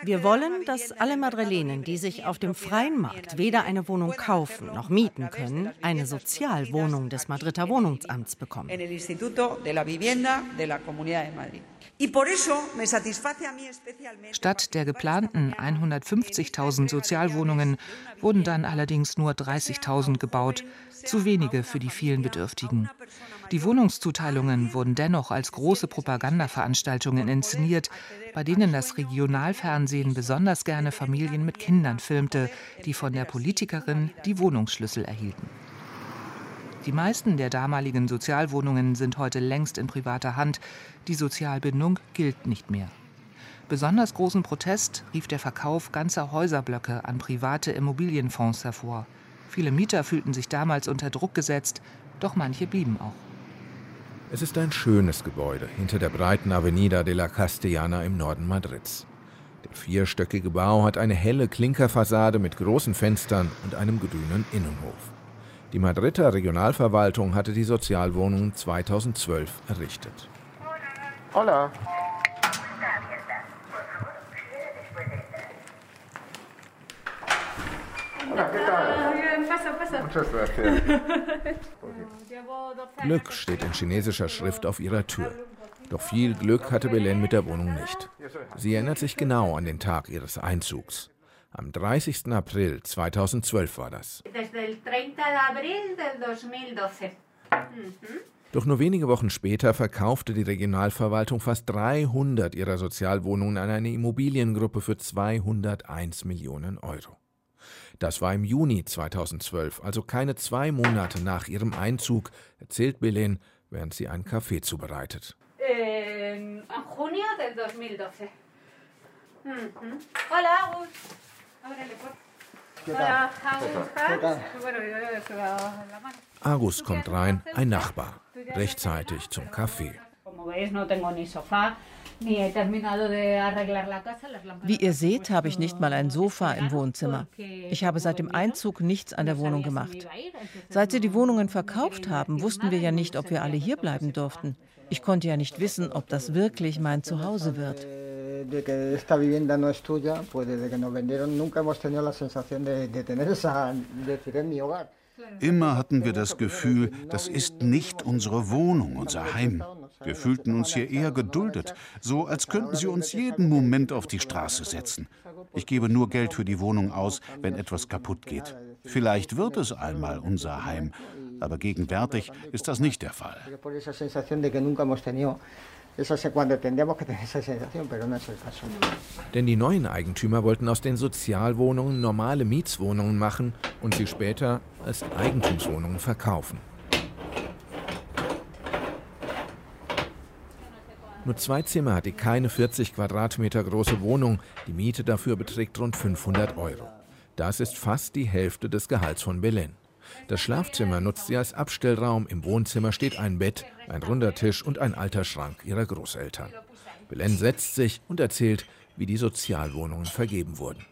Wir wollen, dass alle Madrilenen, die sich auf dem freien Markt weder eine Wohnung kaufen noch mieten können, eine Sozialwohnung des Madrider Wohnungsamts bekommen. Statt der geplanten 150.000 Sozialwohnungen wurden dann allerdings nur 30.000 gebaut, zu wenige für die vielen Bedürftigen. Die Wohnungszuteilungen wurden dennoch als große Propagandaveranstaltungen inszeniert, bei denen das Regionalfernsehen besonders gerne Familien mit Kindern filmte, die von der Politikerin die Wohnungsschlüssel erhielten. Die meisten der damaligen Sozialwohnungen sind heute längst in privater Hand. Die Sozialbindung gilt nicht mehr. Besonders großen Protest rief der Verkauf ganzer Häuserblöcke an private Immobilienfonds hervor. Viele Mieter fühlten sich damals unter Druck gesetzt, doch manche blieben auch. Es ist ein schönes Gebäude hinter der breiten Avenida de la Castellana im Norden Madrids. Der vierstöckige Bau hat eine helle Klinkerfassade mit großen Fenstern und einem grünen Innenhof. Die Madrider Regionalverwaltung hatte die Sozialwohnungen 2012 errichtet. Hola. Glück steht in chinesischer Schrift auf ihrer Tür. Doch viel Glück hatte Belen mit der Wohnung nicht. Sie erinnert sich genau an den Tag ihres Einzugs. Am 30. April 2012 war das. Doch nur wenige Wochen später verkaufte die Regionalverwaltung fast 300 ihrer Sozialwohnungen an eine Immobiliengruppe für 201 Millionen Euro. Das war im Juni 2012, also keine zwei Monate nach ihrem Einzug, erzählt Belen, während sie einen Kaffee zubereitet. En junio del 2012. Hola, Agus. Agus kommt rein, ein Nachbar, rechtzeitig zum Kaffee. Wie ihr seht, habe ich nicht mal ein Sofa im Wohnzimmer. Ich habe seit dem Einzug nichts an der Wohnung gemacht. Seit sie die Wohnungen verkauft haben, wussten wir ja nicht, ob wir alle hier bleiben durften. Ich konnte ja nicht wissen, ob das wirklich mein Zuhause wird de que esta vivienda no es tuya, pues desde que nos vendieron nunca hemos tenido la sensación de, de tener esa, de decir, es mi hogar. Immer hatten wir das Gefühl, das ist nicht unsere Wohnung, unser Heim. Wir fühlten uns hier eher geduldet, so als könnten sie uns jeden Moment auf die Straße setzen. Ich gebe nur Geld für die Wohnung aus, wenn etwas kaputt geht. Vielleicht wird es einmal unser Heim, aber gegenwärtig ist das nicht der Fall. Denn die neuen Eigentümer wollten aus den Sozialwohnungen normale Mietswohnungen machen und sie später als Eigentumswohnungen verkaufen. Nur zwei Zimmer hat die keine 40 Quadratmeter große Wohnung. Die Miete dafür beträgt rund 500 Euro. Das ist fast die Hälfte des Gehalts von Belen. Das Schlafzimmer nutzt sie als Abstellraum. Im Wohnzimmer steht ein Bett, ein runder Tisch und ein alter Schrank ihrer Großeltern. Belen setzt sich und erzählt, wie die Sozialwohnungen vergeben wurden.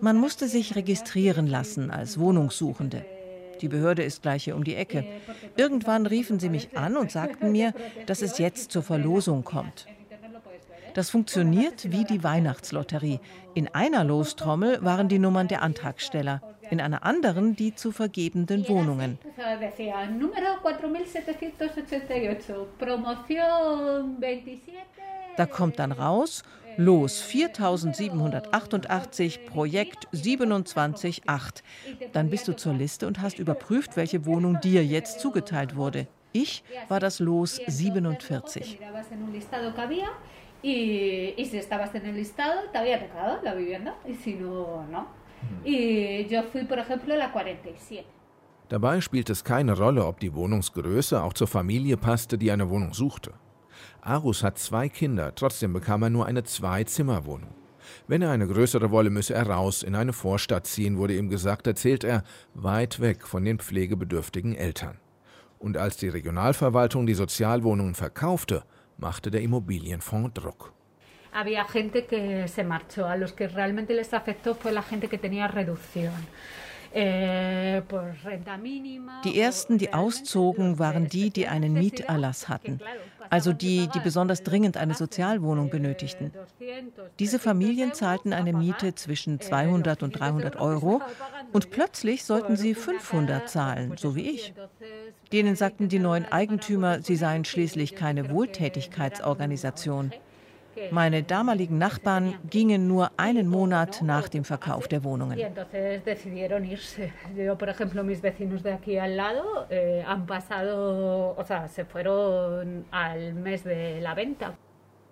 Man musste sich registrieren lassen als Wohnungssuchende. Die Behörde ist gleich hier um die Ecke. Irgendwann riefen sie mich an und sagten mir, dass es jetzt zur Verlosung kommt. Das funktioniert wie die Weihnachtslotterie. In einer Lostrommel waren die Nummern der Antragsteller, in einer anderen die zu vergebenden Wohnungen. Da kommt dann raus, Los 4788, Projekt 278. Dann bist du zur Liste und hast überprüft, welche Wohnung dir jetzt zugeteilt wurde. Ich war das Los 47. y, y, si estabas en el listado te había tocado la vivienda y si no, no. Y yo fui, por ejemplo, la 47. Dabei spielt es keine Rolle, ob die Wohnungsgröße auch zur Familie passte, die eine Wohnung suchte. Arus hat zwei Kinder, trotzdem bekam er nur eine Zwei-Zimmer-Wohnung. Wenn er eine größere wolle, müsse er raus in eine Vorstadt ziehen, wurde ihm gesagt, erzählt er, weit weg von den pflegebedürftigen Eltern. Und als die Regionalverwaltung die Sozialwohnungen verkaufte, machte der Immobilienfonds Druck. Había gente que se marchó. A los que realmente les afectó fue la gente que tenía reducción. Eh, die ersten, die auszogen, waren die, die einen Mieterlass hatten, also die, die besonders dringend eine Sozialwohnung benötigten. Diese Familien zahlten eine Miete zwischen 200 und 300 Euro und plötzlich sollten sie 500 zahlen, so wie ich. Denen sagten die neuen Eigentümer, sie seien schließlich keine Wohltätigkeitsorganisation. Meine damaligen Nachbarn gingen nur einen Monat nach dem Verkauf der Wohnungen.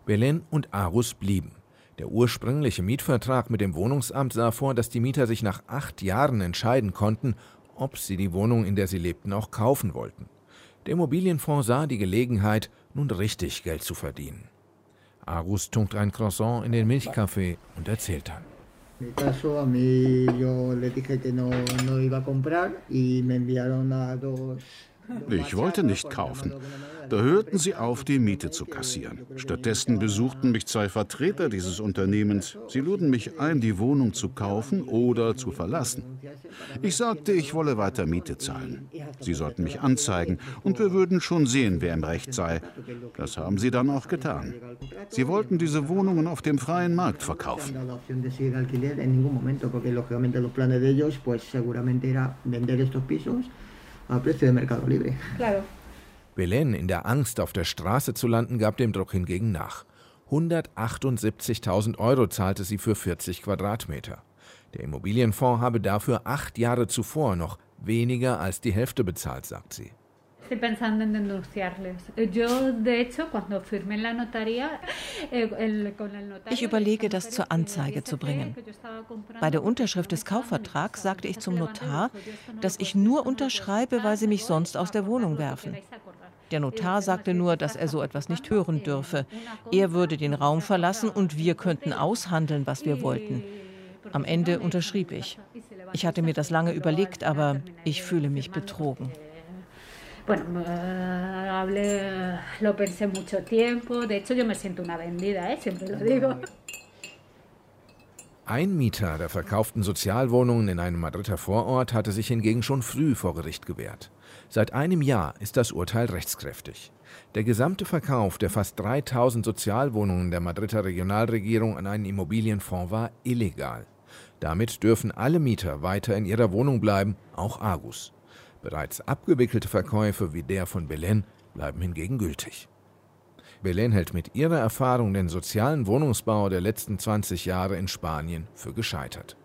Belen und Arus blieben. Der ursprüngliche Mietvertrag mit dem Wohnungsamt sah vor, dass die Mieter sich nach acht Jahren entscheiden konnten, ob sie die Wohnung, in der sie lebten, auch kaufen wollten. Der Immobilienfonds sah die Gelegenheit, nun richtig Geld zu verdienen. Arus tunkt ein Croissant in den Milchkaffee und erzählt dann. Ich wollte nicht kaufen. Da hörten sie auf, die Miete zu kassieren. Stattdessen besuchten mich zwei Vertreter dieses Unternehmens. Sie luden mich ein, die Wohnung zu kaufen oder zu verlassen. Ich sagte, ich wolle weiter Miete zahlen. Sie sollten mich anzeigen und wir würden schon sehen, wer im Recht sei. Das haben sie dann auch getan. Sie wollten diese Wohnungen auf dem freien Markt verkaufen a precio de Mercado Libre. Claro. Belen, in der Angst, auf der Straße zu landen, gab dem Druck hingegen nach. 178.000 Euro zahlte sie für 40 Quadratmeter. Der Immobilienfonds habe dafür acht Jahre zuvor noch weniger als die Hälfte bezahlt, sagt sie. Estoy pensando en denunciarles. Yo, de hecho, cuando firmé la notaría, eh. Ich überlege, das zur Anzeige zu bringen. Bei der Unterschrift des Kaufvertrags sagte ich zum Notar, dass ich nur unterschreibe, weil sie mich sonst aus der Wohnung werfen. Der Notar sagte nur, dass er so etwas nicht hören dürfe. Er würde den Raum verlassen und wir könnten aushandeln, was wir wollten. Am Ende unterschrieb ich. Ich hatte mir das lange überlegt, aber ich fühle mich betrogen. Bueno, hablé, lo pensé mucho tiempo. De hecho, yo me siento una vendida, ¿eh? siempre lo digo. Ein Mieter der verkauften Sozialwohnungen in einem Madrider Vorort hatte sich hingegen schon früh vor Gericht gewehrt. Seit einem Jahr ist das Urteil rechtskräftig. Der gesamte Verkauf der fast 3000 Sozialwohnungen der Madrider Regionalregierung an einen Immobilienfonds war illegal. Damit dürfen alle Mieter weiter in ihrer Wohnung bleiben, auch Argus. Bereits abgewickelte Verkäufe wie der von Belen bleiben hingegen gültig. Belen hält mit ihrer Erfahrung den sozialen Wohnungsbau der letzten 20 Jahre in Spanien für gescheitert.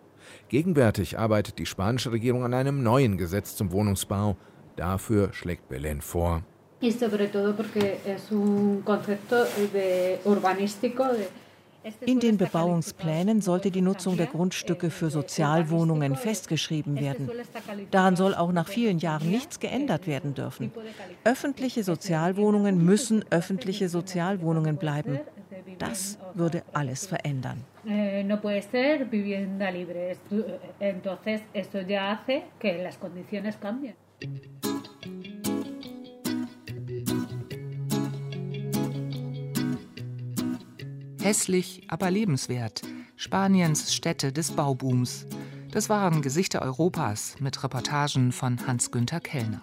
Gegenwärtig arbeitet die spanische Regierung an einem neuen Gesetz zum Wohnungsbau. Dafür schlägt Belen vor. Y sobre todo porque es un concepto de urbanístico de in den Bebauungsplänen sollte die Nutzung der Grundstücke für Sozialwohnungen festgeschrieben werden. Daran soll auch nach vielen Jahren nichts geändert werden dürfen. Öffentliche Sozialwohnungen müssen öffentliche Sozialwohnungen bleiben. Das würde alles verändern. Hässlich, aber lebenswert. Spaniens Städte des Baubooms. Das waren Gesichter Europas mit Reportagen von Hans-Günther Kellner.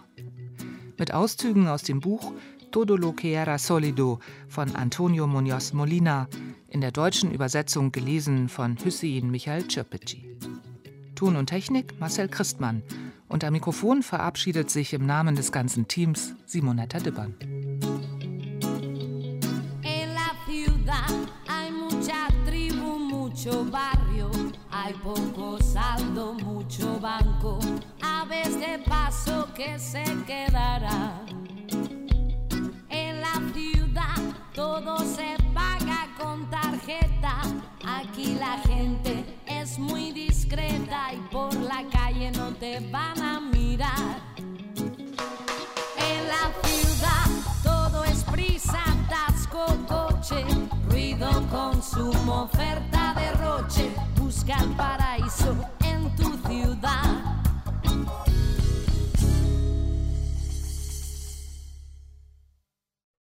Mit Auszügen aus dem Buch Todo lo que era solido von Antonio Muñoz Molina, in der deutschen Übersetzung gelesen von Hüseyin Michael Çöpeci. Ton und Technik Marcel Christmann am Mikrofon verabschiedet sich im Namen des ganzen Teams Simonetta Dibbern. Hay poco saldo, mucho banco, aves de paso que se quedará. En la ciudad todo se paga con tarjeta. Aquí la gente es muy discreta y por la calle no te van a mirar. En la ciudad todo es prisa, tasco, coche, ruido, consumo, oferta, derroche, busca el paraíso en tu ciudad.